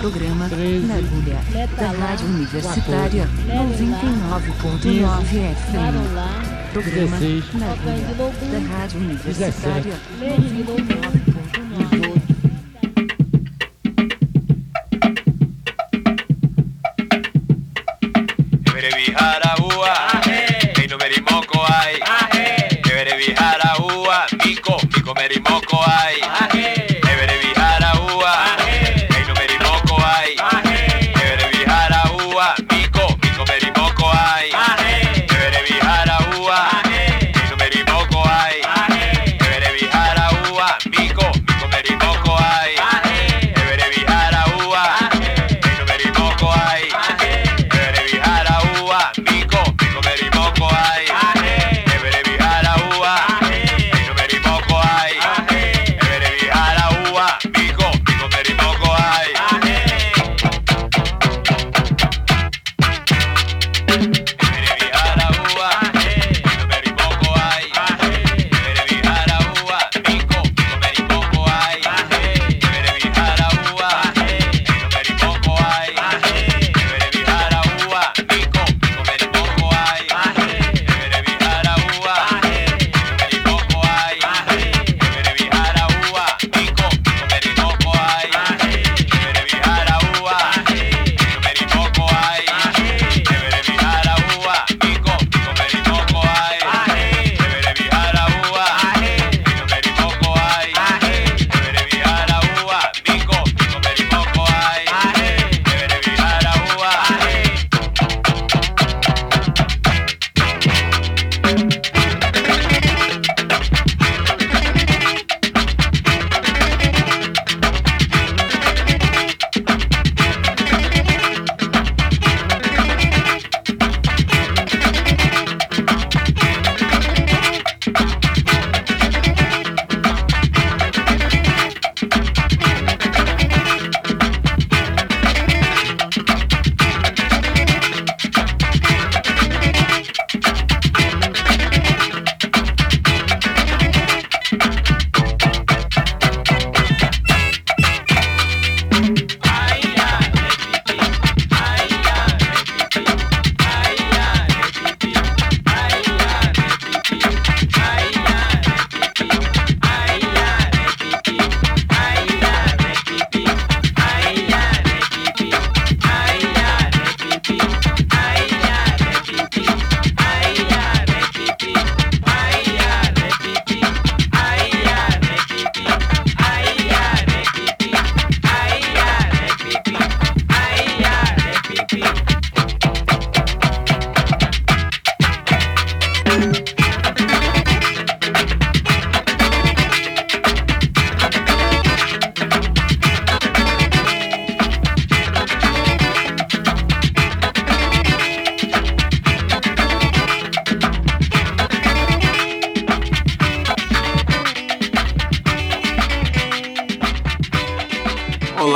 Programa Na Agulha da Rádio Universitária 99.9 FM. Programa Na Agulha da Rádio Universitária 99.9 วย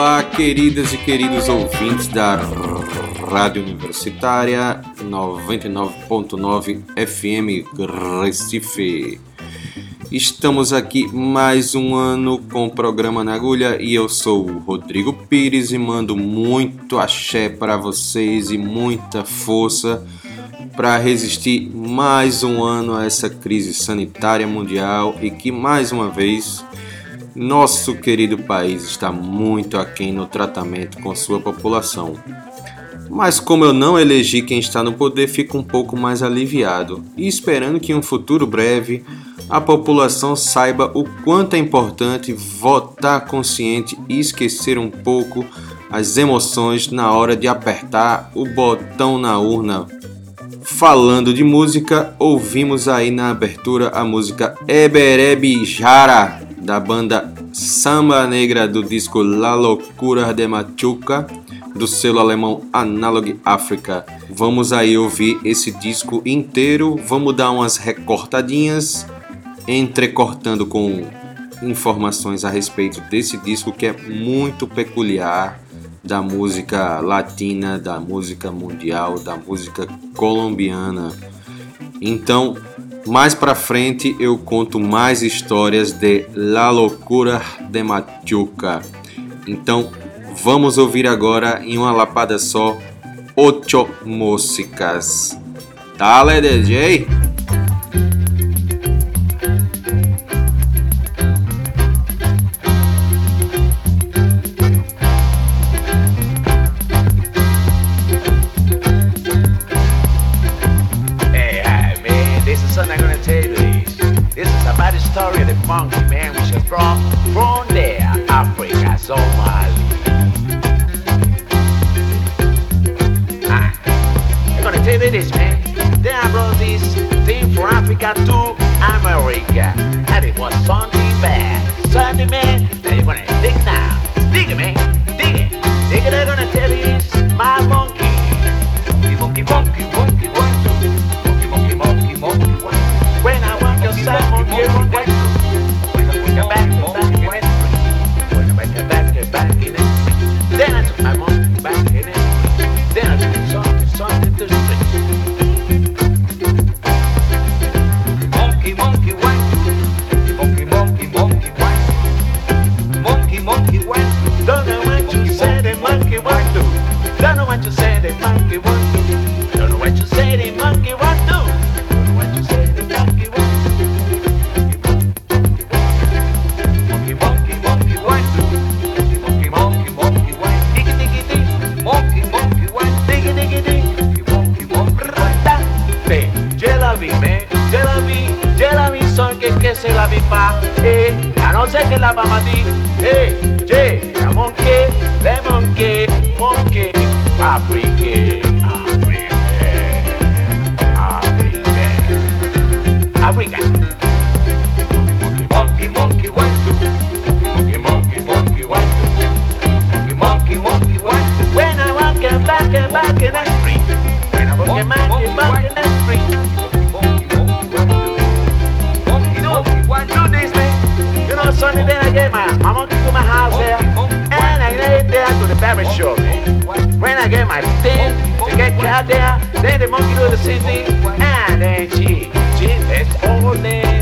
ay. queridas e queridos ouvintes da Rádio Universitária 99.9 FM Recife. Estamos aqui mais um ano com o programa na agulha e eu sou o Rodrigo Pires e mando muito axé para vocês e muita força para resistir mais um ano a essa crise sanitária mundial e que mais uma vez nosso querido país está muito aquém no tratamento com sua população. Mas como eu não elegi quem está no poder, fico um pouco mais aliviado e esperando que em um futuro breve a população saiba o quanto é importante votar consciente e esquecer um pouco as emoções na hora de apertar o botão na urna. Falando de música, ouvimos aí na abertura a música Eberebe Jara da banda Samba Negra do disco La Loucura de Machuca, do selo alemão Analog Africa. Vamos aí ouvir esse disco inteiro, vamos dar umas recortadinhas, entrecortando com informações a respeito desse disco que é muito peculiar, da música latina, da música mundial, da música colombiana. Então, mais para frente eu conto mais histórias de La Locura de Machuca. Então, vamos ouvir agora em uma lapada só ocho músicas. Dale DJ! Monk. street. I walk street. Do this. You know, day I get my to my house there, and I get there to the barber shop. When I get my get out there, then the monkey do the same thing, and then she, she is all there.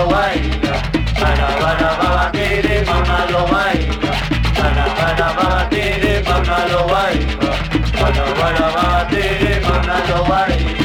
lo baila, bana bana baba tere, bana lo baila, bana bana baba tere, bana lo baila, bana bana baba tere, bana lo baila.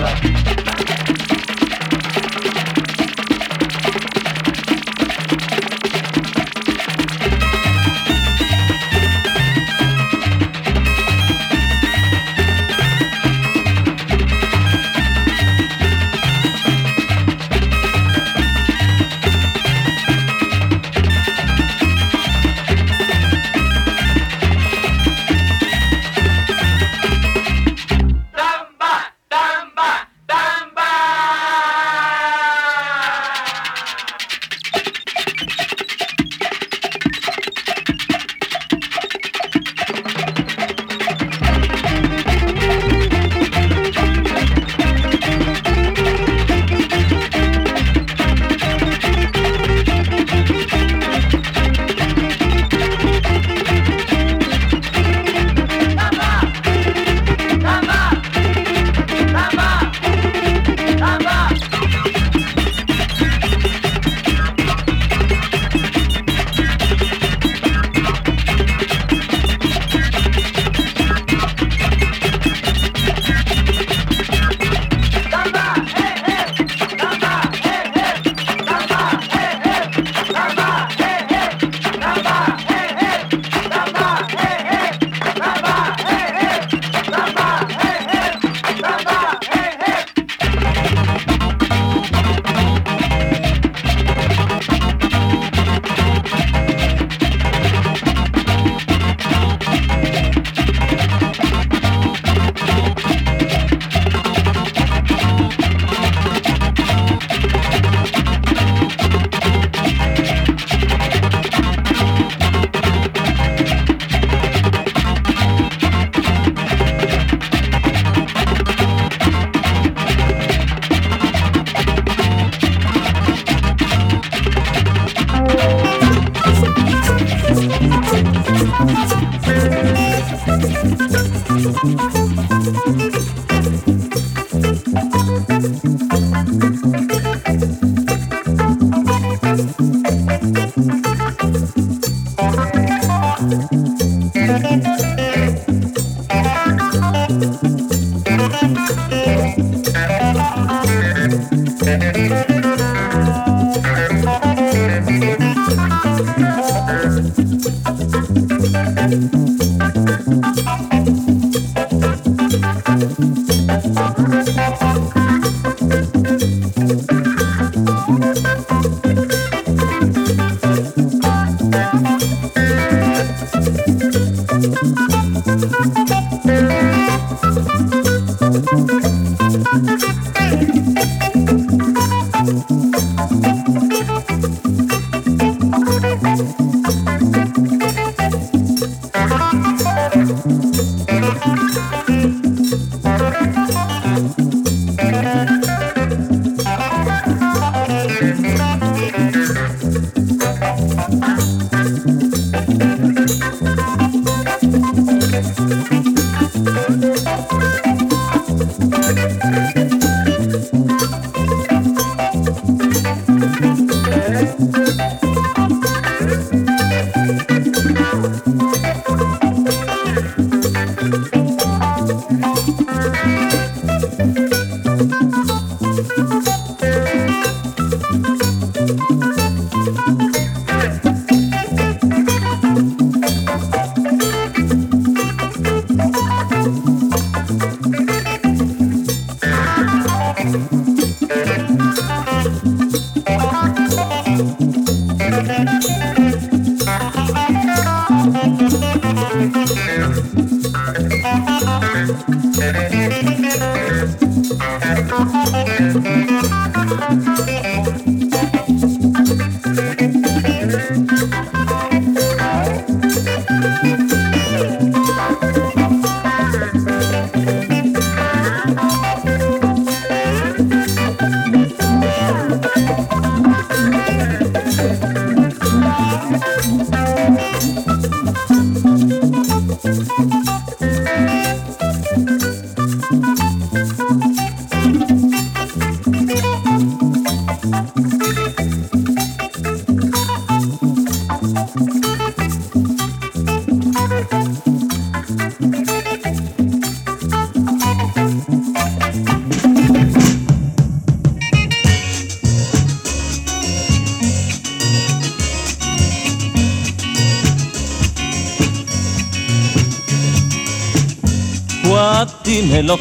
los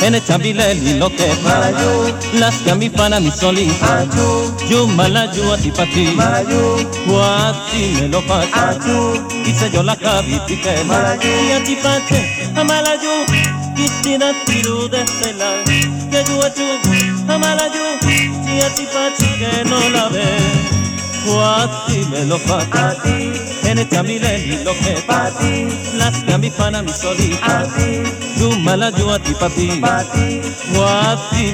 En el chambilel y lo que Las que a mi pana mi soli Yo malayu a ti pa ti. Guati me lo pacha Y se yo la cabi Y a ti Y da tiro de este Que yo a ti que no la ve. Cuati me lo fata. A ti. Tenete a mi lo que pa. ti. A mi pana mi solita. A ti. Duma la yo a ti papi. Pa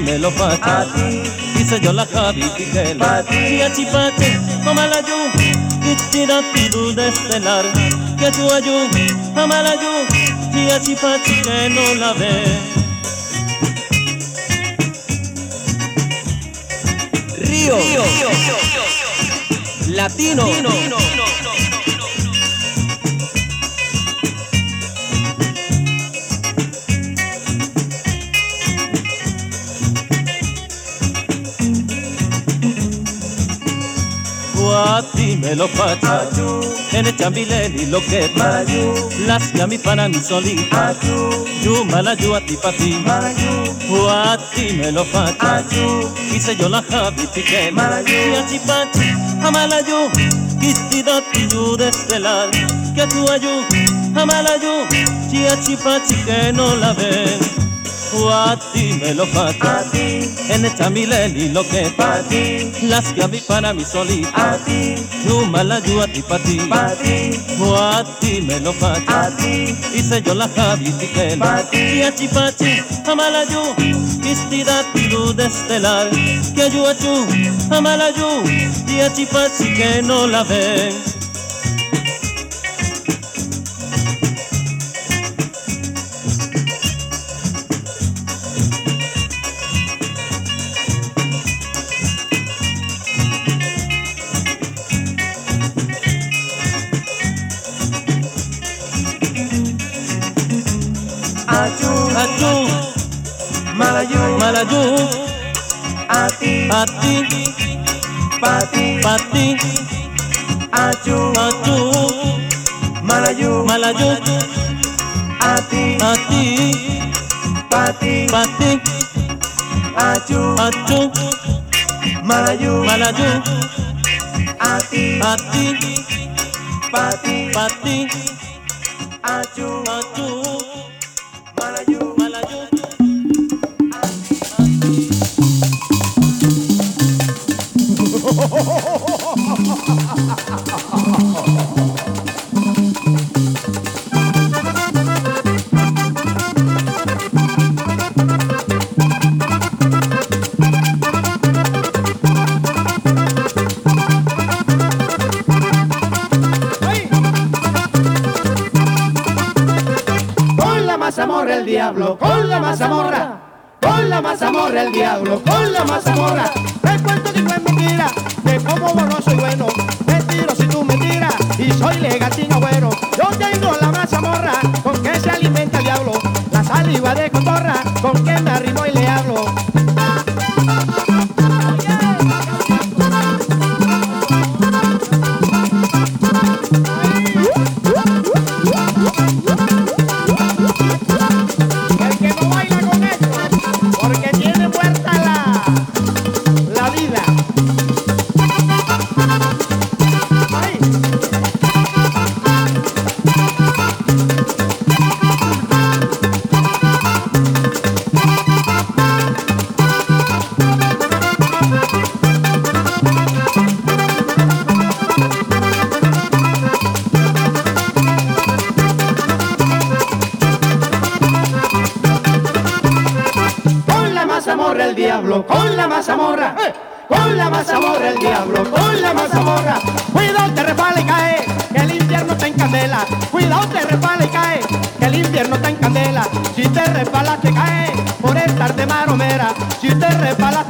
me lo fata. Dice yo la cabi tigela. Pa ti. Y a chipate, toma la yo. Y tira tu destelar. Que tú ayú, la yo. Y a chipate que no la ve. Río. Río. Río. Río. Latino. Latino. Guati me lo faccia En el chambileli lo que Las mi para mi soli Yu mala yu a ti pa ti. Guati me lo faccia Hice yo la javi pique Y a Hamalaju, kitida tuju de telar, que tu ayu, hamalaju, chia chipachi que no la ven. Cuati me lo fata, en esta mileni lo que pati, las que a mí para mí solita, yo malayu a ti pati, cuati me lo fata, hice yo la javi tiquena, chia chipachi, hamalayu, vestida tiruda estelar Que ayú ayú, amala ayú, y a achipachi que no la ven Pati, Achu, Achu Malayu, Malayu Ati, Ati Pati, Pati Achu, Achu Malayu, Malayu Ati, Ati Pati, Pati con la mazamorra, con la mazamorra el diablo, con la mazamorra. Te cuento que no es mentira, de cómo no soy bueno, me tiro si tú me tiras y soy legatín agüero. Yo tengo la mazamorra, con que se alimenta el diablo, la saliva de cotorra, con que me arrimo y le hablo. por estar de maromera. Si usted repala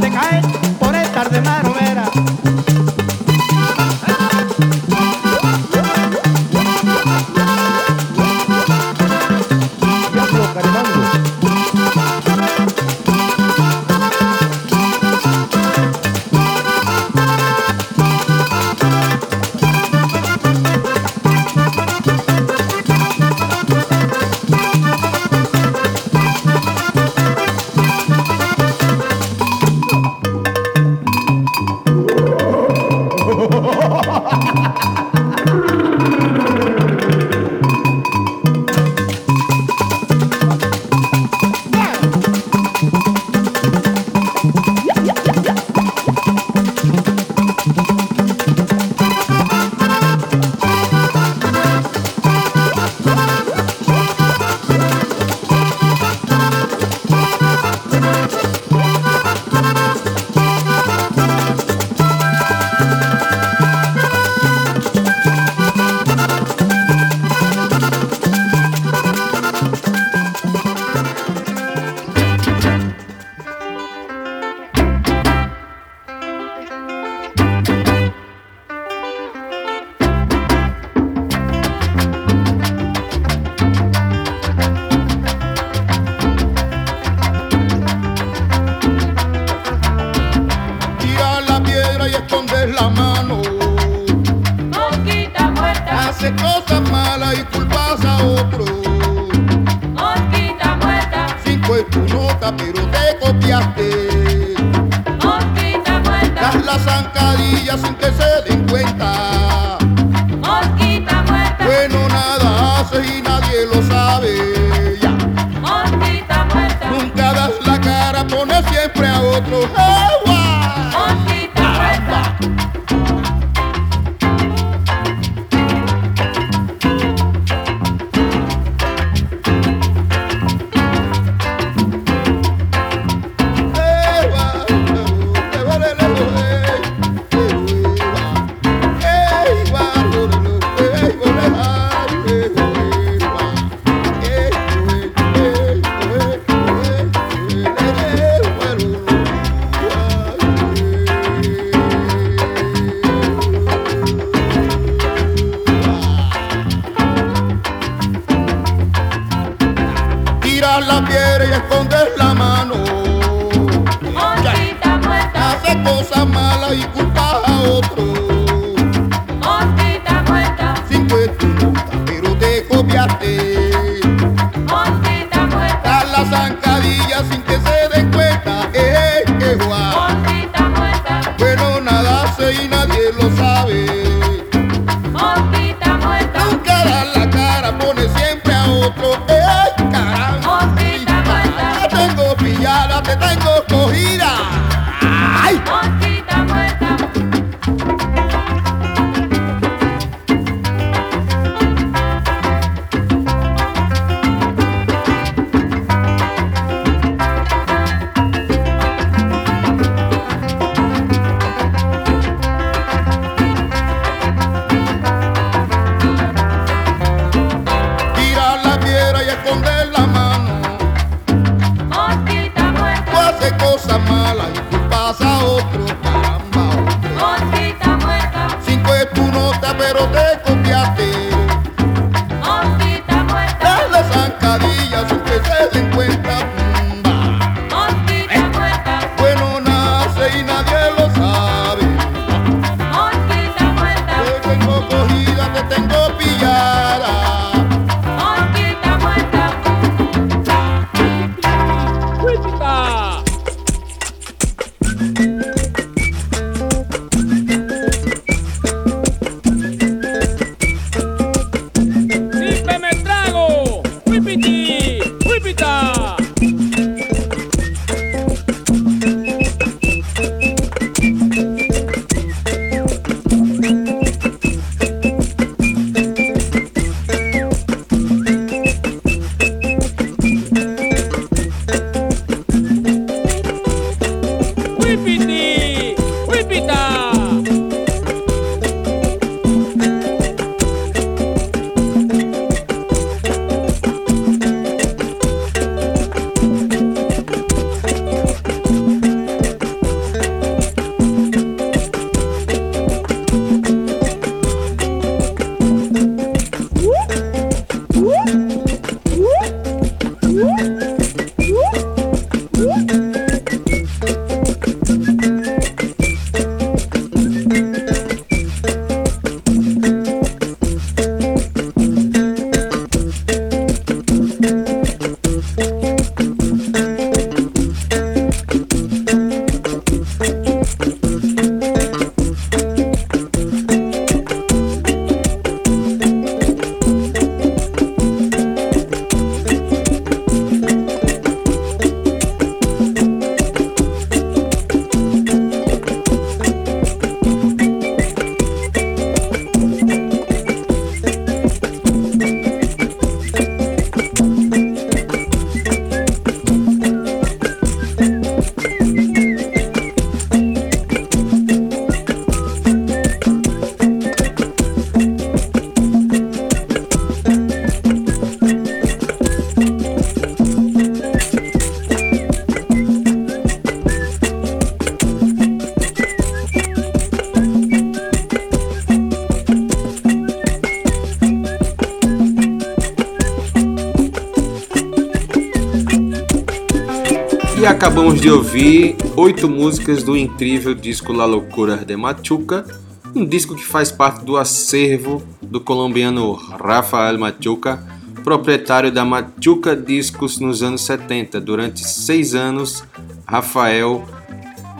de ouvir oito músicas do incrível disco La Loucura de Machuca, um disco que faz parte do acervo do colombiano Rafael Machuca, proprietário da Machuca Discos nos anos 70. Durante seis anos, Rafael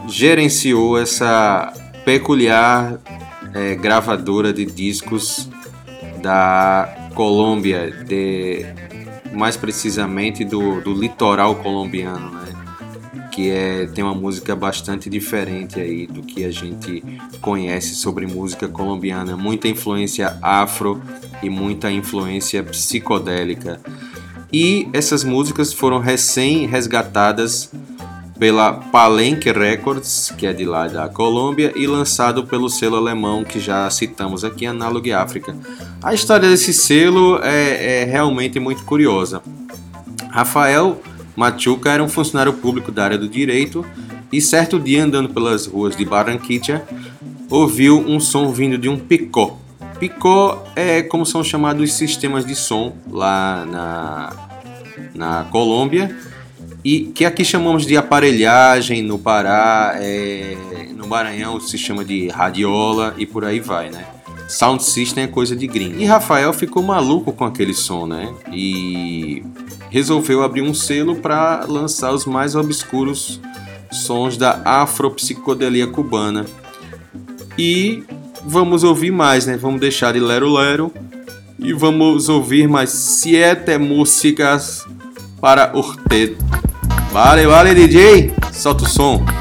gerenciou essa peculiar é, gravadora de discos da Colômbia, de, mais precisamente do, do litoral colombiano, né? Que é, tem uma música bastante diferente aí do que a gente conhece sobre música colombiana, muita influência afro e muita influência psicodélica. E essas músicas foram recém resgatadas pela Palenque Records, que é de lá da Colômbia, e lançado pelo selo alemão que já citamos aqui, Analog África. A história desse selo é, é realmente muito curiosa. Rafael Machuca era um funcionário público da área do direito e certo dia andando pelas ruas de Barranquilla ouviu um som vindo de um picó. Picó é como são chamados os sistemas de som lá na, na Colômbia e que aqui chamamos de aparelhagem no Pará, é, no Maranhão se chama de radiola e por aí vai, né? Sound System é coisa de gringo. E Rafael ficou maluco com aquele som, né? E resolveu abrir um selo para lançar os mais obscuros sons da afropsicodelia cubana. E vamos ouvir mais, né? Vamos deixar de Lero Lero e vamos ouvir mais sete músicas para Urtet. Vale, vale, DJ! Solta o som!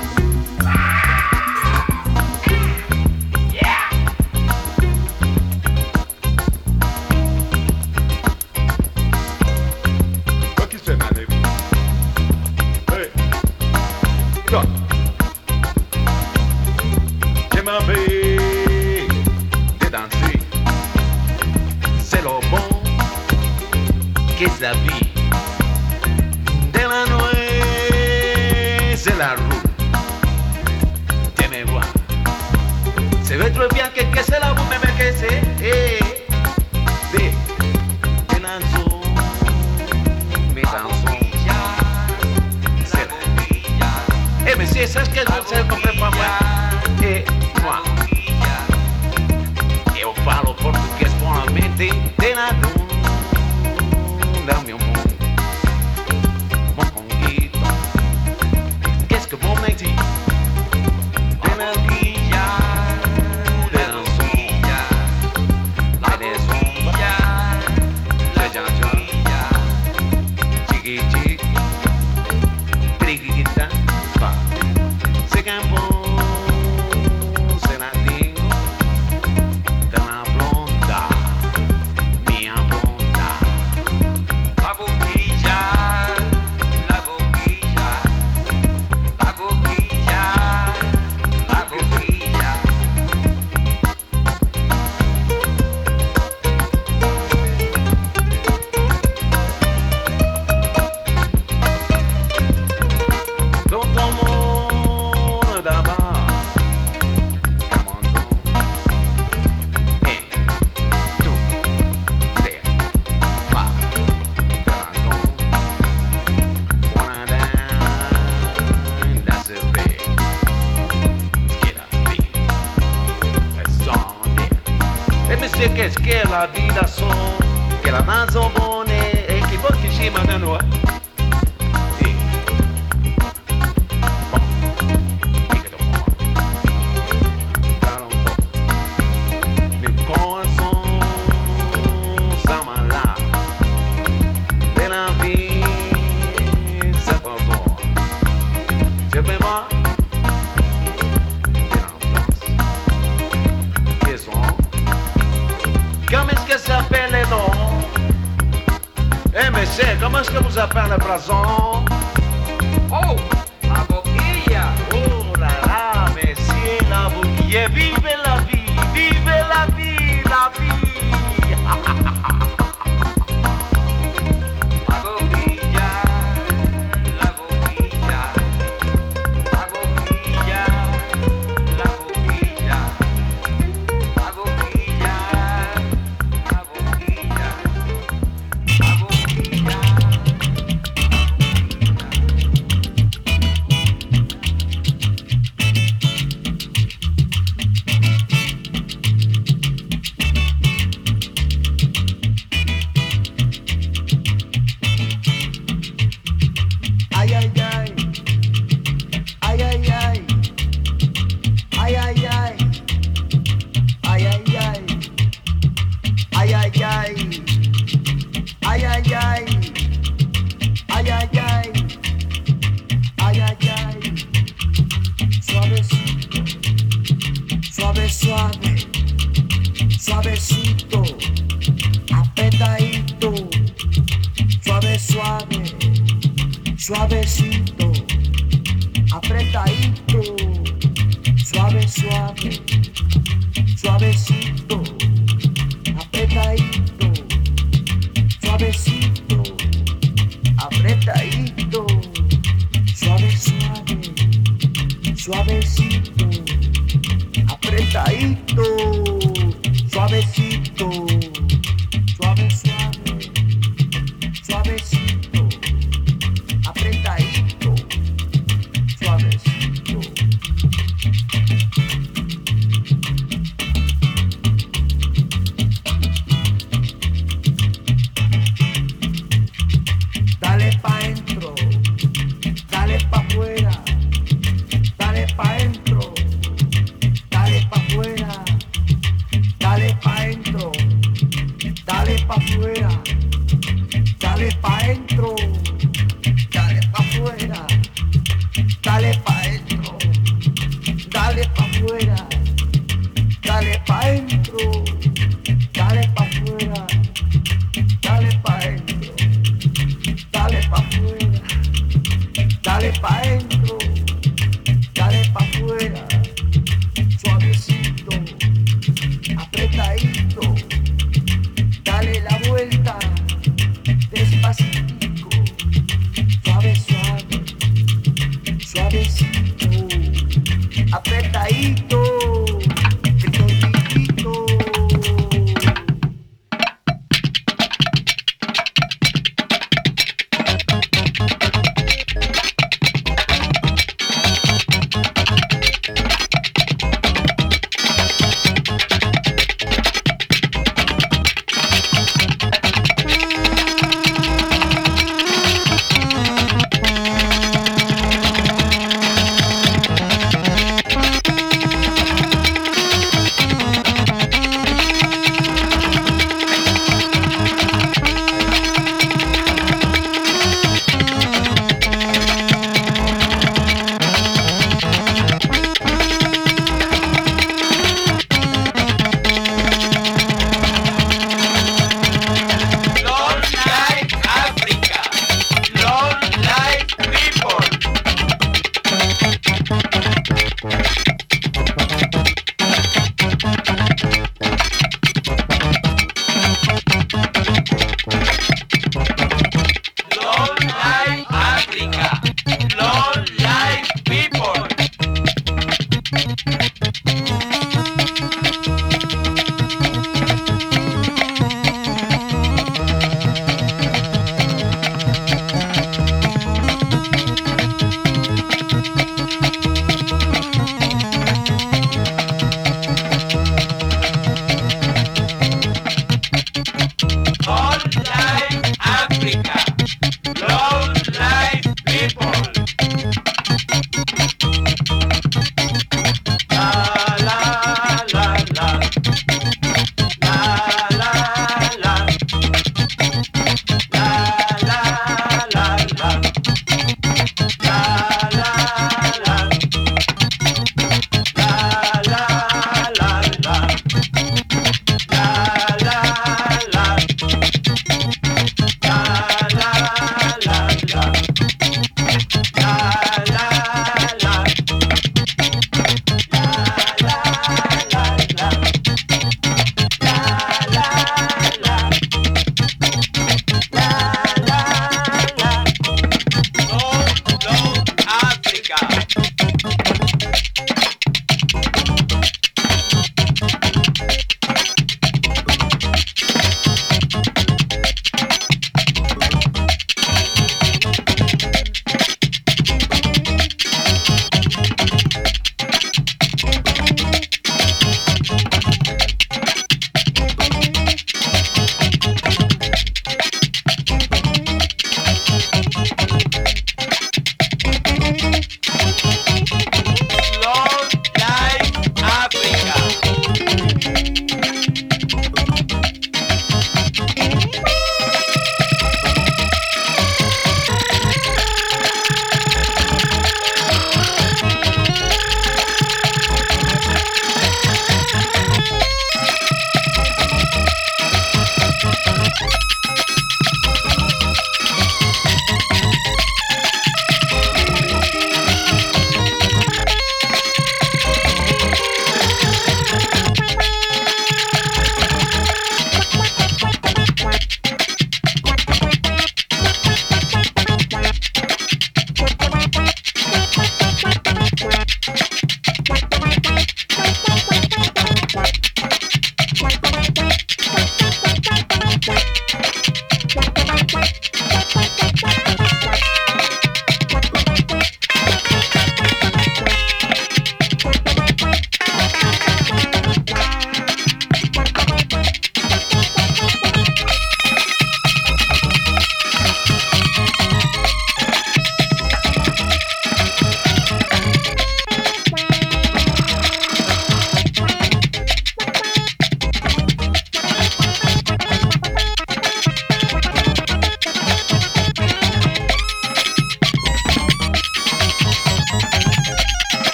Dale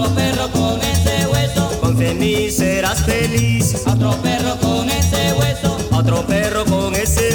Otro perro con ese hueso. Confía en mí serás feliz. Otro perro con ese hueso. Otro perro con ese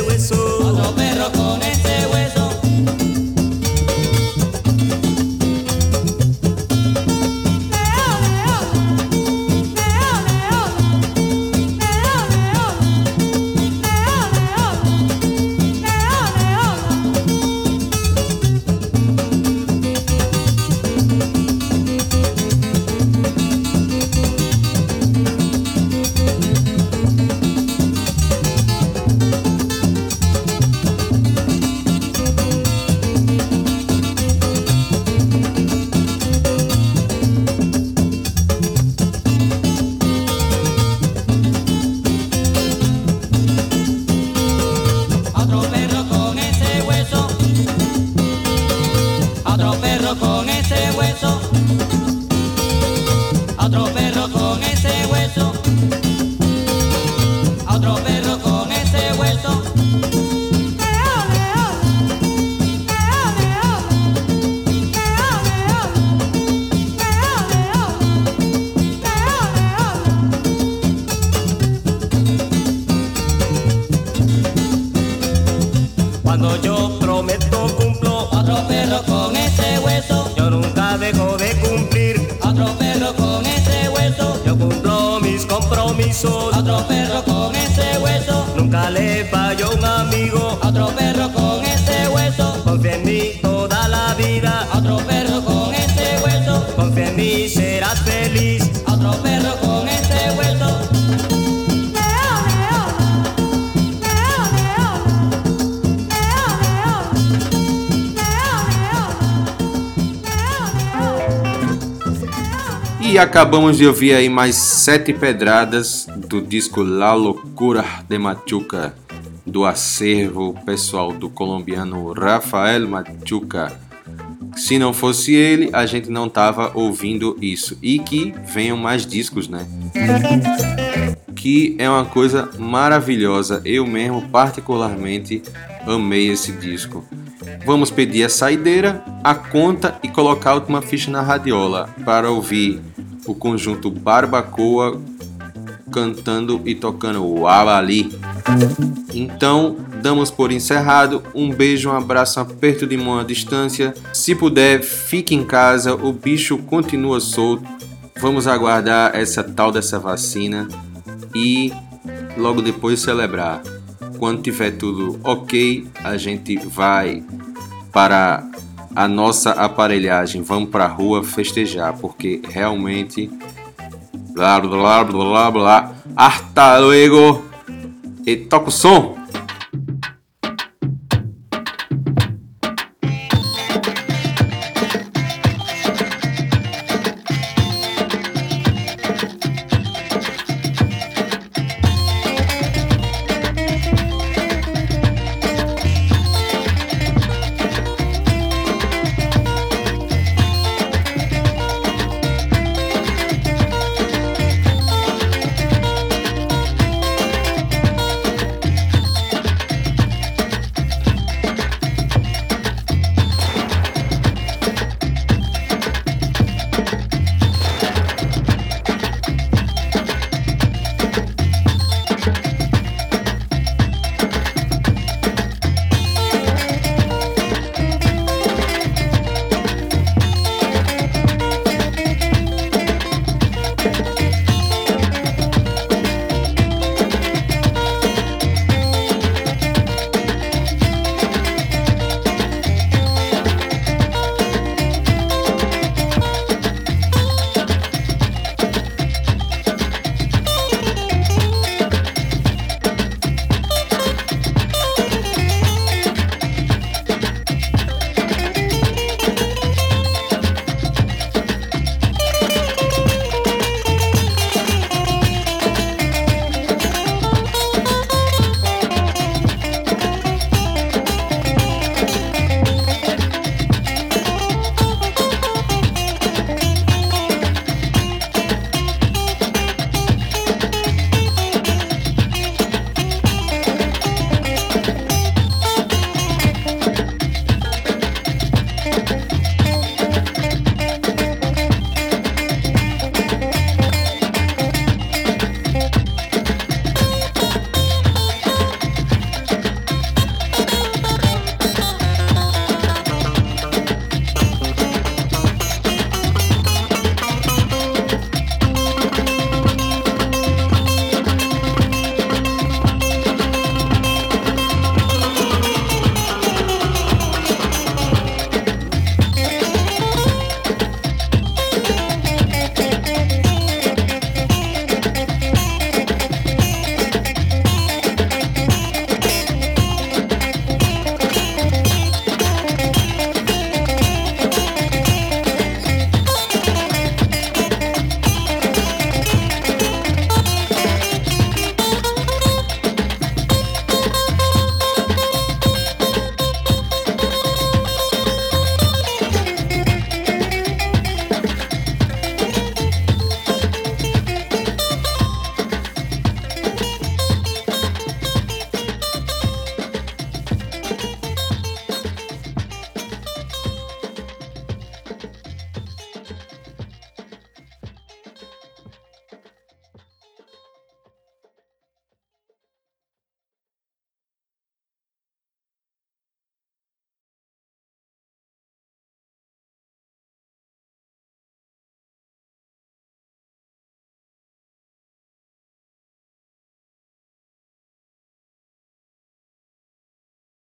le fallo un amigo. Otro perro con ese hueso. Confía en mí toda la vida. Otro perro con ese hueso. Confía en mí serás feliz. Otro perro con ese hueso. E acabamos de ouvir aí mais sete pedradas do disco La Loucura de Machuca, do acervo pessoal do colombiano Rafael Machuca. Se não fosse ele, a gente não tava ouvindo isso. E que venham mais discos, né? Que é uma coisa maravilhosa. Eu mesmo, particularmente, amei esse disco. Vamos pedir a saideira, a conta e colocar a última ficha na radiola para ouvir o conjunto Barbacoa cantando e tocando o Alali. Então, damos por encerrado. Um beijo, um abraço, um aperto de mão à distância. Se puder, fique em casa, o bicho continua solto. Vamos aguardar essa tal dessa vacina e logo depois celebrar. Quando tiver tudo ok, a gente vai para a nossa aparelhagem, vamos pra rua festejar, porque realmente. Blá blá blá blá blá. Hasta luego! E toca o som!